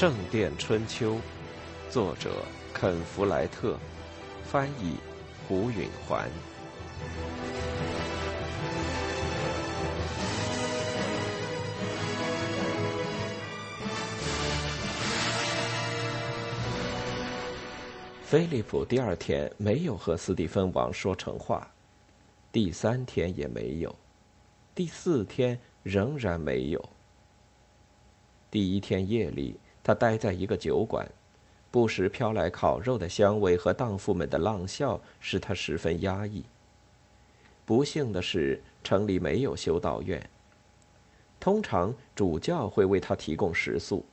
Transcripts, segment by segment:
圣殿春秋》，作者肯·弗莱特，翻译胡允环。菲利普第二天没有和斯蒂芬王说成话，第三天也没有，第四天仍然没有。第一天夜里，他待在一个酒馆，不时飘来烤肉的香味和荡妇们的浪笑，使他十分压抑。不幸的是，城里没有修道院。通常主教会为他提供食宿，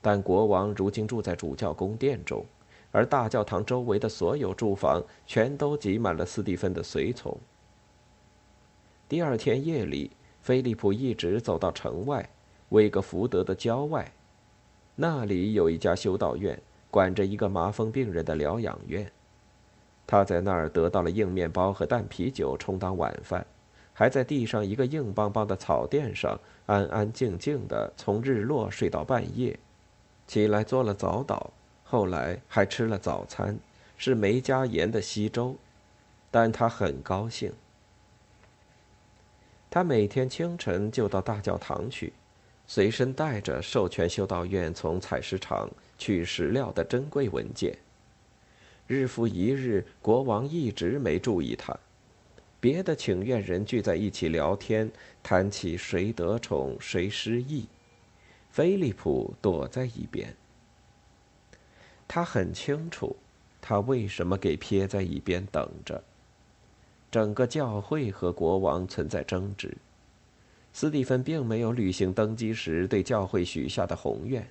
但国王如今住在主教宫殿中。而大教堂周围的所有住房全都挤满了斯蒂芬的随从。第二天夜里，菲利普一直走到城外，威格福德的郊外，那里有一家修道院，管着一个麻风病人的疗养院。他在那儿得到了硬面包和淡啤酒充当晚饭，还在地上一个硬邦邦的草垫上安安静静的从日落睡到半夜，起来做了早祷。后来还吃了早餐，是没加盐的稀粥，但他很高兴。他每天清晨就到大教堂去，随身带着授权修道院从采石场取石料的珍贵文件。日复一日，国王一直没注意他。别的请愿人聚在一起聊天，谈起谁得宠谁失意，菲利普躲在一边。他很清楚，他为什么给撇在一边等着。整个教会和国王存在争执。斯蒂芬并没有履行登基时对教会许下的宏愿，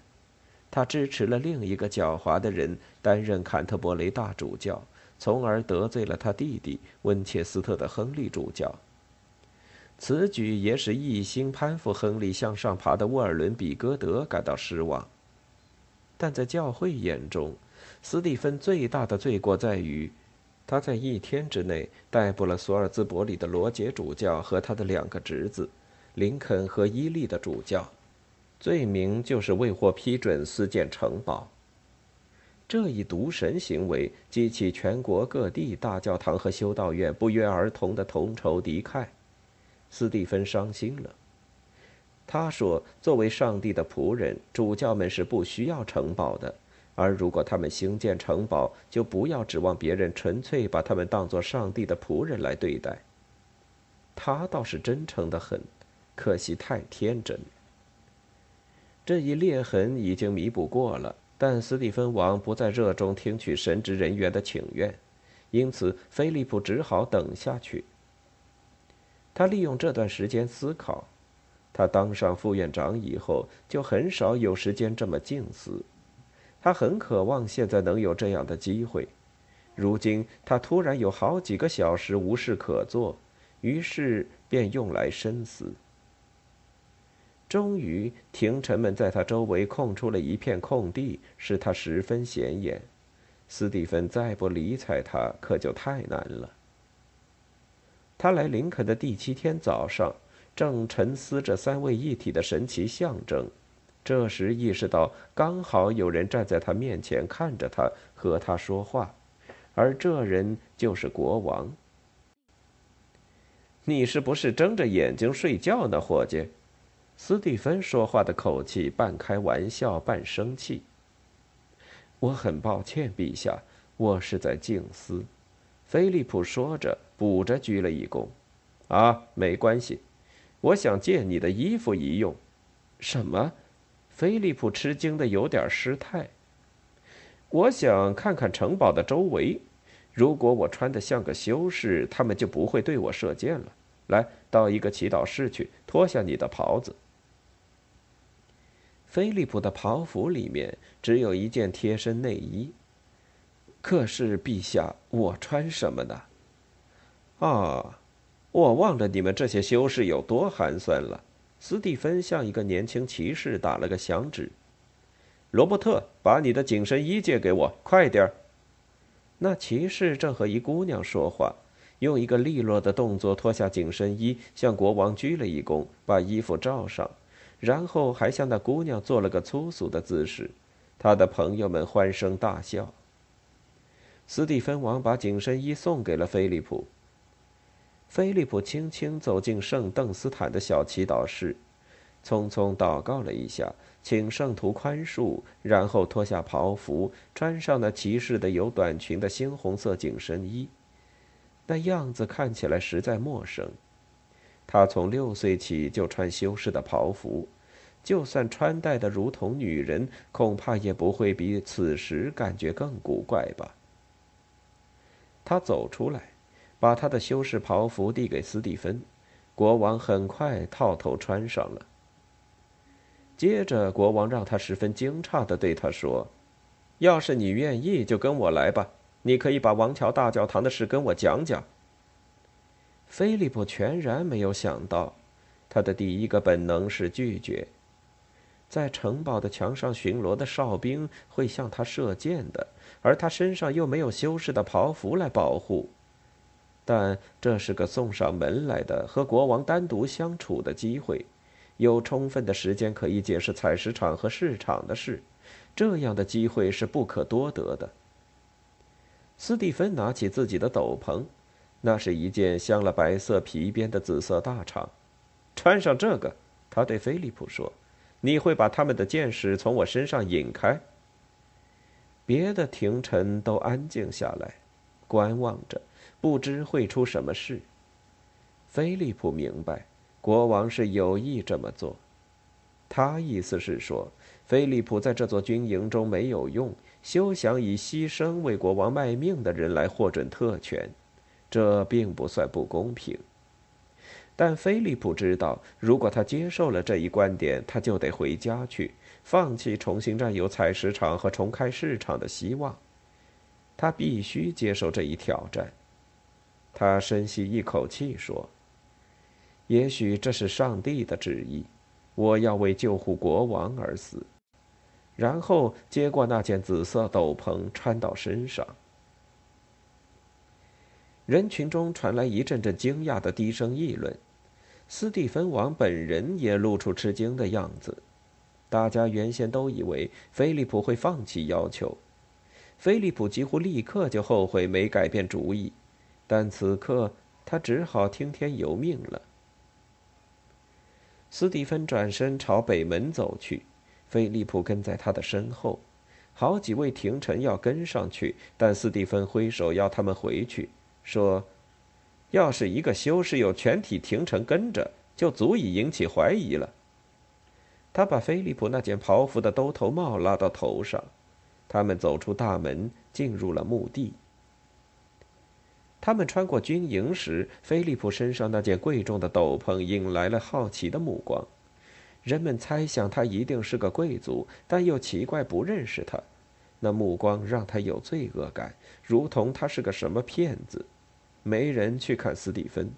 他支持了另一个狡猾的人担任坎特伯雷大主教，从而得罪了他弟弟温切斯特的亨利主教。此举也使一心攀附亨利向上爬的沃尔伦比戈德感到失望。但在教会眼中，斯蒂芬最大的罪过在于，他在一天之内逮捕了索尔兹伯里的罗杰主教和他的两个侄子，林肯和伊利的主教，罪名就是未获批准私建城堡。这一渎神行为激起全国各地大教堂和修道院不约而同的同仇敌忾，斯蒂芬伤心了。他说：“作为上帝的仆人，主教们是不需要城堡的；而如果他们兴建城堡，就不要指望别人纯粹把他们当作上帝的仆人来对待。”他倒是真诚的很，可惜太天真。这一裂痕已经弥补过了，但斯蒂芬王不再热衷听取神职人员的请愿，因此菲利普只好等下去。他利用这段时间思考。他当上副院长以后，就很少有时间这么静思。他很渴望现在能有这样的机会。如今他突然有好几个小时无事可做，于是便用来深思。终于，廷臣们在他周围空出了一片空地，使他十分显眼。斯蒂芬再不理睬他，可就太难了。他来林肯的第七天早上。正沉思着三位一体的神奇象征，这时意识到刚好有人站在他面前看着他和他说话，而这人就是国王。你是不是睁着眼睛睡觉呢，伙计？斯蒂芬说话的口气半开玩笑半生气。我很抱歉，陛下，我是在静思。菲利普说着，补着鞠了一躬。啊，没关系。我想借你的衣服一用，什么？菲利普吃惊的有点失态。我想看看城堡的周围，如果我穿的像个修士，他们就不会对我射箭了。来到一个祈祷室去，脱下你的袍子。菲利普的袍服里面只有一件贴身内衣。可是陛下，我穿什么呢？啊。我忘了你们这些修士有多寒酸了。斯蒂芬向一个年轻骑士打了个响指：“罗伯特，把你的紧身衣借给我，快点儿。”那骑士正和一姑娘说话，用一个利落的动作脱下紧身衣，向国王鞠了一躬，把衣服罩上，然后还向那姑娘做了个粗俗的姿势，他的朋友们欢声大笑。斯蒂芬王把紧身衣送给了菲利普。菲利普轻轻走进圣邓斯坦的小祈祷室，匆匆祷告了一下，请圣徒宽恕，然后脱下袍服，穿上那骑士的有短裙的猩红色紧身衣。那样子看起来实在陌生。他从六岁起就穿修士的袍服，就算穿戴的如同女人，恐怕也不会比此时感觉更古怪吧。他走出来。把他的修士袍服递给斯蒂芬，国王很快套头穿上了。接着，国王让他十分惊诧的对他说：“要是你愿意，就跟我来吧。你可以把王桥大教堂的事跟我讲讲。”菲利普全然没有想到，他的第一个本能是拒绝。在城堡的墙上巡逻的哨兵会向他射箭的，而他身上又没有修士的袍服来保护。但这是个送上门来的和国王单独相处的机会，有充分的时间可以解释采石场和市场的事，这样的机会是不可多得的。斯蒂芬拿起自己的斗篷，那是一件镶了白色皮边的紫色大氅，穿上这个，他对菲利普说：“你会把他们的剑矢从我身上引开。”别的廷臣都安静下来，观望着。不知会出什么事。菲利普明白，国王是有意这么做。他意思是说，菲利普在这座军营中没有用，休想以牺牲为国王卖命的人来获准特权，这并不算不公平。但菲利普知道，如果他接受了这一观点，他就得回家去，放弃重新占有采石场和重开市场的希望。他必须接受这一挑战。他深吸一口气说：“也许这是上帝的旨意，我要为救护国王而死。”然后接过那件紫色斗篷，穿到身上。人群中传来一阵阵惊讶的低声议论，斯蒂芬王本人也露出吃惊的样子。大家原先都以为菲利普会放弃要求，菲利普几乎立刻就后悔没改变主意。但此刻，他只好听天由命了。斯蒂芬转身朝北门走去，菲利普跟在他的身后。好几位廷臣要跟上去，但斯蒂芬挥手要他们回去，说：“要是一个修士有全体廷臣跟着，就足以引起怀疑了。”他把菲利普那件袍服的兜头帽拉到头上，他们走出大门，进入了墓地。他们穿过军营时，菲利普身上那件贵重的斗篷引来了好奇的目光。人们猜想他一定是个贵族，但又奇怪不认识他。那目光让他有罪恶感，如同他是个什么骗子。没人去看斯蒂芬。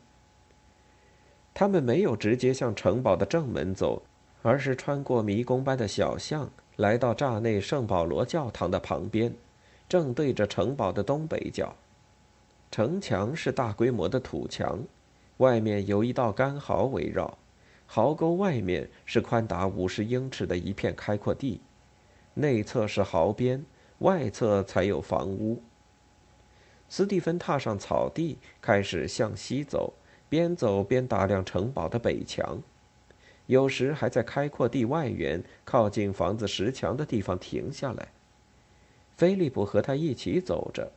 他们没有直接向城堡的正门走，而是穿过迷宫般的小巷，来到栅内圣保罗教堂的旁边，正对着城堡的东北角。城墙是大规模的土墙，外面有一道干壕围绕，壕沟外面是宽达五十英尺的一片开阔地，内侧是壕边，外侧才有房屋。斯蒂芬踏上草地，开始向西走，边走边打量城堡的北墙，有时还在开阔地外缘靠近房子石墙的地方停下来。菲利普和他一起走着。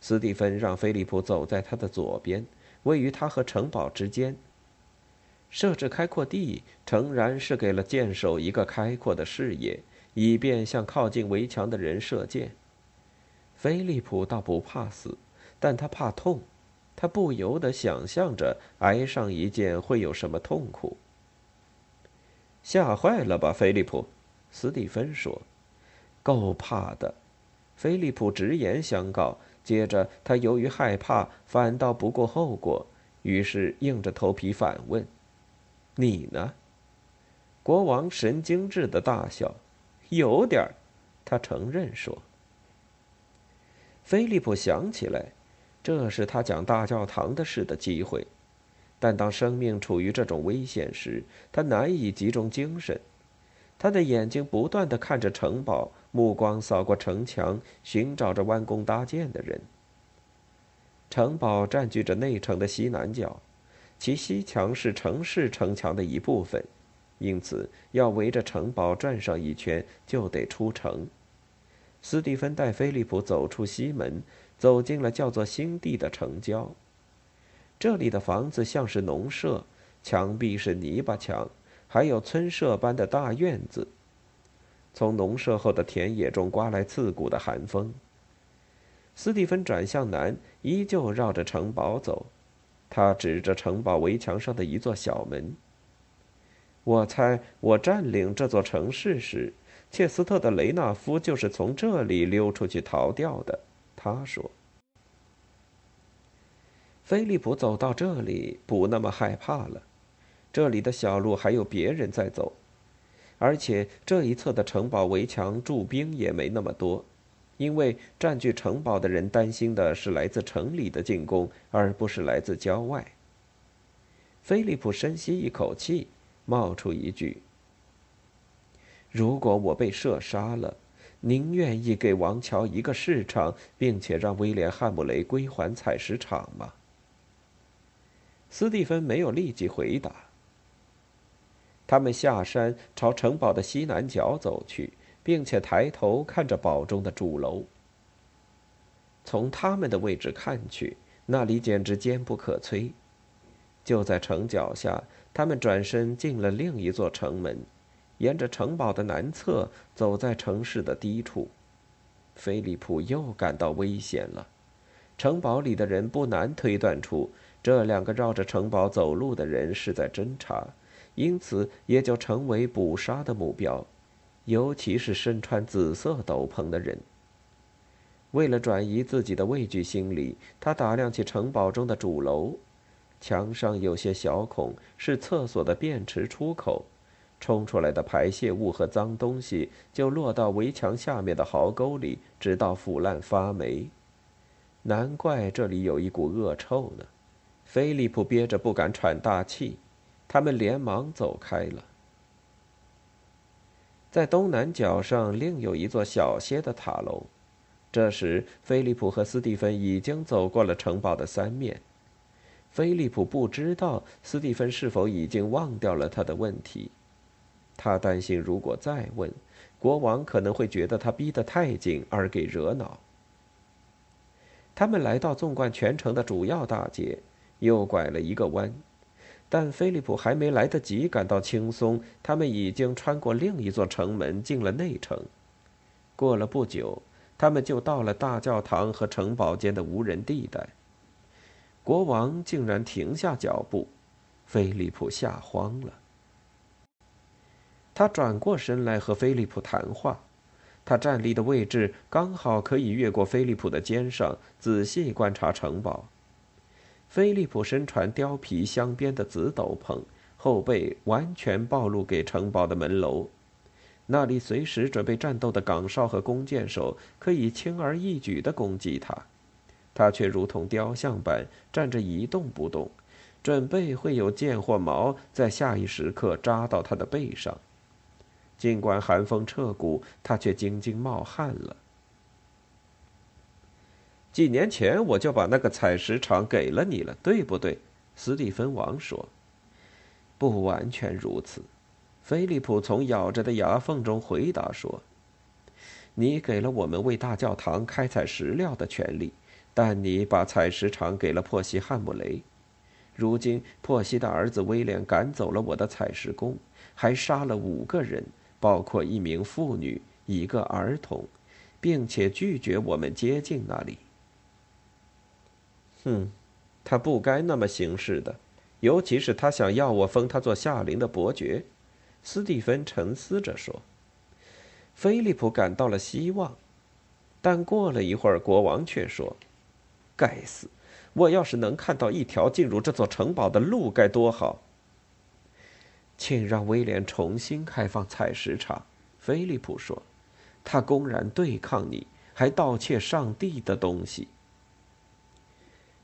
斯蒂芬让菲利普走在他的左边，位于他和城堡之间。设置开阔地，诚然是给了箭手一个开阔的视野，以便向靠近围墙的人射箭。菲利普倒不怕死，但他怕痛，他不由得想象着挨上一箭会有什么痛苦。吓坏了吧，菲利普？斯蒂芬说：“够怕的。”菲利普直言相告。接着，他由于害怕，反倒不顾后果，于是硬着头皮反问：“你呢？”国王神经质的大笑：“有点儿。”他承认说。菲利普想起来，这是他讲大教堂的事的机会，但当生命处于这种危险时，他难以集中精神。他的眼睛不断地看着城堡，目光扫过城墙，寻找着弯弓搭箭的人。城堡占据着内城的西南角，其西墙是城市城墙的一部分，因此要围着城堡转上一圈，就得出城。斯蒂芬带菲利普走出西门，走进了叫做新地的城郊。这里的房子像是农舍，墙壁是泥巴墙。还有村舍般的大院子。从农舍后的田野中刮来刺骨的寒风。斯蒂芬转向南，依旧绕着城堡走。他指着城堡围墙上的一座小门。我猜，我占领这座城市时，切斯特的雷纳夫就是从这里溜出去逃掉的。他说。菲利普走到这里，不那么害怕了。这里的小路还有别人在走，而且这一侧的城堡围墙驻兵也没那么多，因为占据城堡的人担心的是来自城里的进攻，而不是来自郊外。菲利普深吸一口气，冒出一句：“如果我被射杀了，您愿意给王乔一个市场，并且让威廉·汉姆雷归还采石场吗？”斯蒂芬没有立即回答。他们下山，朝城堡的西南角走去，并且抬头看着堡中的主楼。从他们的位置看去，那里简直坚不可摧。就在城脚下，他们转身进了另一座城门，沿着城堡的南侧走在城市的低处。菲利普又感到危险了。城堡里的人不难推断出，这两个绕着城堡走路的人是在侦查。因此，也就成为捕杀的目标，尤其是身穿紫色斗篷的人。为了转移自己的畏惧心理，他打量起城堡中的主楼，墙上有些小孔，是厕所的便池出口，冲出来的排泄物和脏东西就落到围墙下面的壕沟里，直到腐烂发霉。难怪这里有一股恶臭呢。菲利普憋着不敢喘大气。他们连忙走开了。在东南角上，另有一座小些的塔楼。这时，菲利普和斯蒂芬已经走过了城堡的三面。菲利普不知道斯蒂芬是否已经忘掉了他的问题。他担心，如果再问，国王可能会觉得他逼得太紧而给惹恼。他们来到纵贯全城的主要大街，又拐了一个弯。但菲利普还没来得及感到轻松，他们已经穿过另一座城门，进了内城。过了不久，他们就到了大教堂和城堡间的无人地带。国王竟然停下脚步，菲利普吓慌了。他转过身来和菲利普谈话，他站立的位置刚好可以越过菲利普的肩上，仔细观察城堡。菲利普身穿貂皮镶边的紫斗篷，后背完全暴露给城堡的门楼，那里随时准备战斗的岗哨和弓箭手可以轻而易举地攻击他，他却如同雕像般站着一动不动，准备会有剑或矛在下一时刻扎到他的背上。尽管寒风彻骨，他却晶晶冒汗了。几年前我就把那个采石场给了你了，对不对？斯蒂芬王说。不完全如此，菲利普从咬着的牙缝中回答说：“你给了我们为大教堂开采石料的权利，但你把采石场给了珀西汉姆雷。如今，珀西的儿子威廉赶走了我的采石工，还杀了五个人，包括一名妇女、一个儿童，并且拒绝我们接近那里。”哼，他不该那么行事的，尤其是他想要我封他做夏林的伯爵。斯蒂芬沉思着说。菲利普感到了希望，但过了一会儿，国王却说：“该死！我要是能看到一条进入这座城堡的路，该多好！”请让威廉重新开放采石场。”菲利普说，“他公然对抗你，还盗窃上帝的东西。”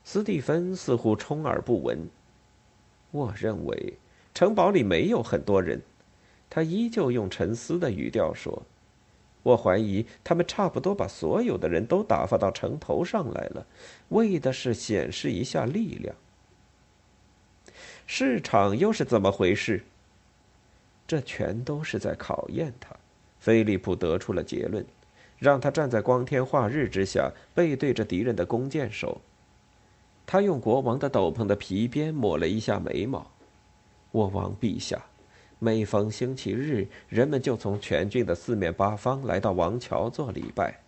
斯蒂芬似乎充耳不闻。我认为城堡里没有很多人，他依旧用沉思的语调说：“我怀疑他们差不多把所有的人都打发到城头上来了，为的是显示一下力量。市场又是怎么回事？这全都是在考验他。”菲利普得出了结论，让他站在光天化日之下，背对着敌人的弓箭手。他用国王的斗篷的皮鞭抹了一下眉毛。我王陛下，每逢星期日，人们就从全郡的四面八方来到王桥做礼拜，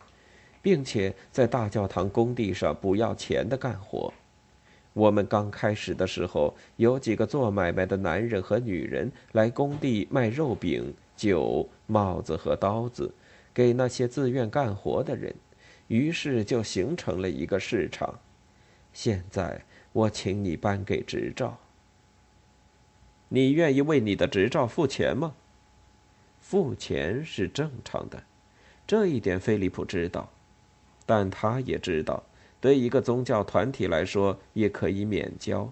并且在大教堂工地上不要钱的干活。我们刚开始的时候，有几个做买卖的男人和女人来工地卖肉饼、酒、帽子和刀子，给那些自愿干活的人，于是就形成了一个市场。现在我请你颁给执照。你愿意为你的执照付钱吗？付钱是正常的，这一点菲利普知道，但他也知道，对一个宗教团体来说也可以免交。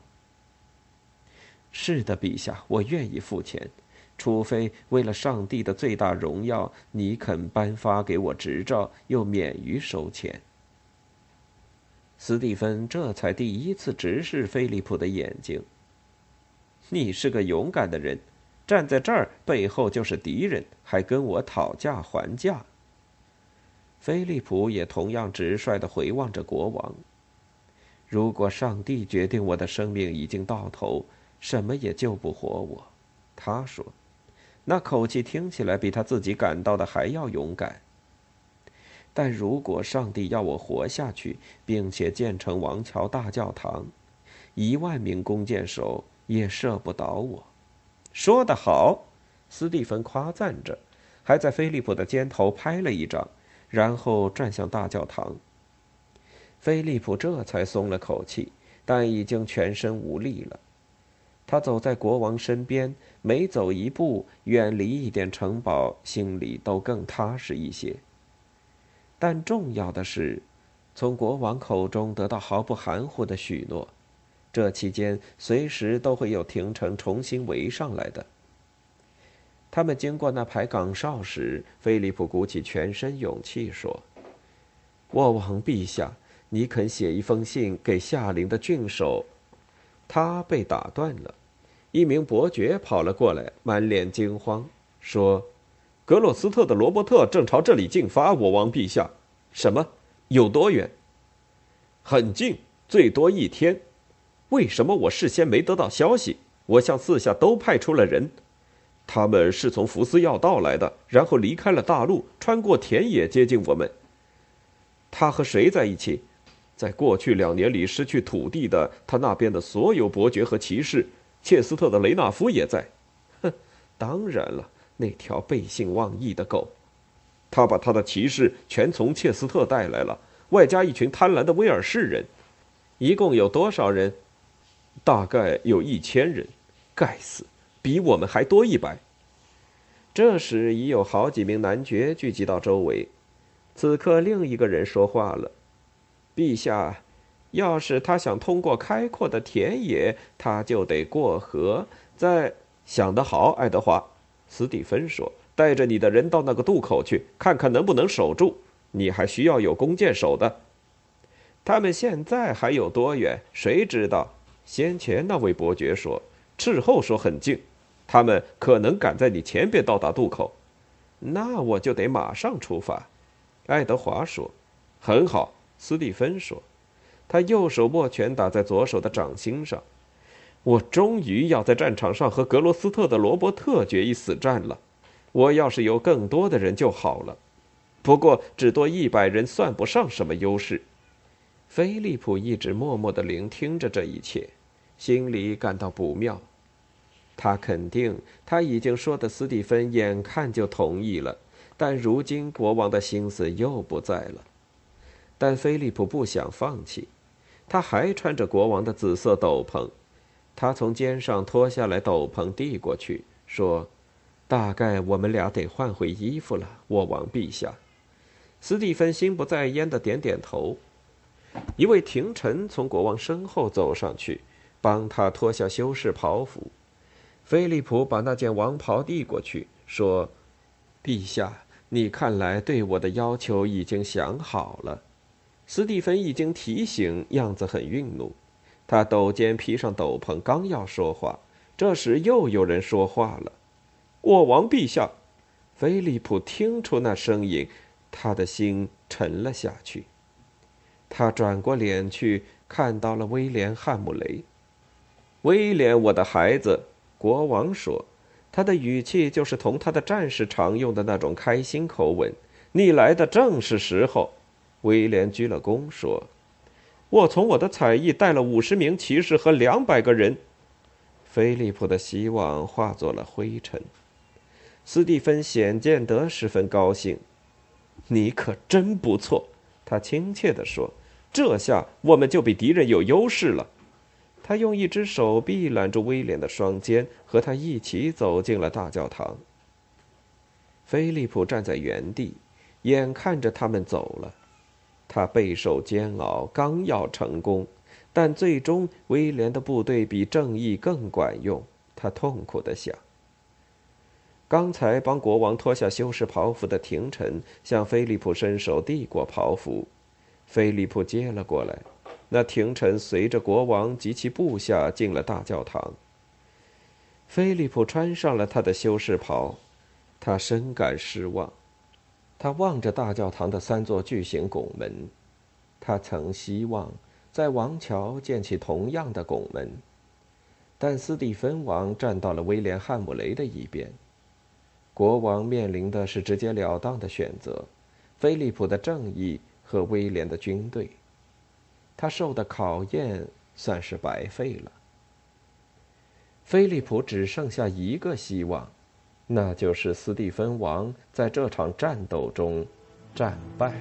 是的，陛下，我愿意付钱，除非为了上帝的最大荣耀，你肯颁发给我执照，又免于收钱。斯蒂芬这才第一次直视菲利普的眼睛。你是个勇敢的人，站在这儿背后就是敌人，还跟我讨价还价。菲利普也同样直率的回望着国王。如果上帝决定我的生命已经到头，什么也救不活我，他说，那口气听起来比他自己感到的还要勇敢。但如果上帝要我活下去，并且建成王桥大教堂，一万名弓箭手。也射不倒我，说得好，斯蒂芬夸赞着，还在菲利普的肩头拍了一掌，然后转向大教堂。菲利普这才松了口气，但已经全身无力了。他走在国王身边，每走一步，远离一点城堡，心里都更踏实一些。但重要的是，从国王口中得到毫不含糊的许诺。这期间，随时都会有廷城重新围上来的。他们经过那排岗哨时，菲利普鼓起全身勇气说：“我王陛下，你肯写一封信给夏陵的郡守？”他被打断了。一名伯爵跑了过来，满脸惊慌，说：“格洛斯特的罗伯特正朝这里进发，我王陛下。什么？有多远？很近，最多一天。”为什么我事先没得到消息？我向四下都派出了人，他们是从福斯要道来的，然后离开了大路，穿过田野接近我们。他和谁在一起？在过去两年里失去土地的他那边的所有伯爵和骑士，切斯特的雷纳夫也在。哼，当然了，那条背信忘义的狗，他把他的骑士全从切斯特带来了，外加一群贪婪的威尔士人，一共有多少人？大概有一千人，该死，比我们还多一百。这时已有好几名男爵聚集到周围。此刻，另一个人说话了：“陛下，要是他想通过开阔的田野，他就得过河。在想得好，爱德华。”斯蒂芬说：“带着你的人到那个渡口去，看看能不能守住。你还需要有弓箭手的。他们现在还有多远？谁知道？”先前那位伯爵说：“斥候说很近，他们可能赶在你前边到达渡口。”那我就得马上出发。”爱德华说。“很好。”斯蒂芬说。他右手握拳打在左手的掌心上。“我终于要在战场上和格罗斯特的罗伯特决一死战了。我要是有更多的人就好了。不过只多一百人算不上什么优势。”菲利普一直默默地聆听着这一切。心里感到不妙，他肯定他已经说的斯蒂芬眼看就同意了，但如今国王的心思又不在了。但菲利普不想放弃，他还穿着国王的紫色斗篷，他从肩上脱下来斗篷递过去，说：“大概我们俩得换回衣服了，我王陛下。”斯蒂芬心不在焉的点点头。一位廷臣从国王身后走上去。帮他脱下修士袍服，菲利普把那件王袍递过去，说：“陛下，你看来对我的要求已经想好了。”斯蒂芬一经提醒，样子很愠怒。他抖肩披上斗篷，刚要说话，这时又有人说话了：“我王陛下。”菲利普听出那声音，他的心沉了下去。他转过脸去，看到了威廉·汉姆雷。威廉，我的孩子，国王说，他的语气就是同他的战士常用的那种开心口吻。你来的正是时候。威廉鞠了躬说：“我从我的彩艺带了五十名骑士和两百个人。”菲利普的希望化作了灰尘。斯蒂芬显见得十分高兴，“你可真不错。”他亲切地说，“这下我们就比敌人有优势了。”他用一只手臂揽住威廉的双肩，和他一起走进了大教堂。菲利普站在原地，眼看着他们走了，他备受煎熬，刚要成功，但最终威廉的部队比正义更管用。他痛苦地想。刚才帮国王脱下修士袍服的廷臣向菲利普伸手递过袍服，菲利普接了过来。那廷臣随着国王及其部下进了大教堂。菲利普穿上了他的修士袍，他深感失望。他望着大教堂的三座巨型拱门，他曾希望在王桥建起同样的拱门，但斯蒂芬王站到了威廉·汉姆雷的一边。国王面临的是直截了当的选择：菲利普的正义和威廉的军队。他受的考验算是白费了。菲利普只剩下一个希望，那就是斯蒂芬王在这场战斗中战败。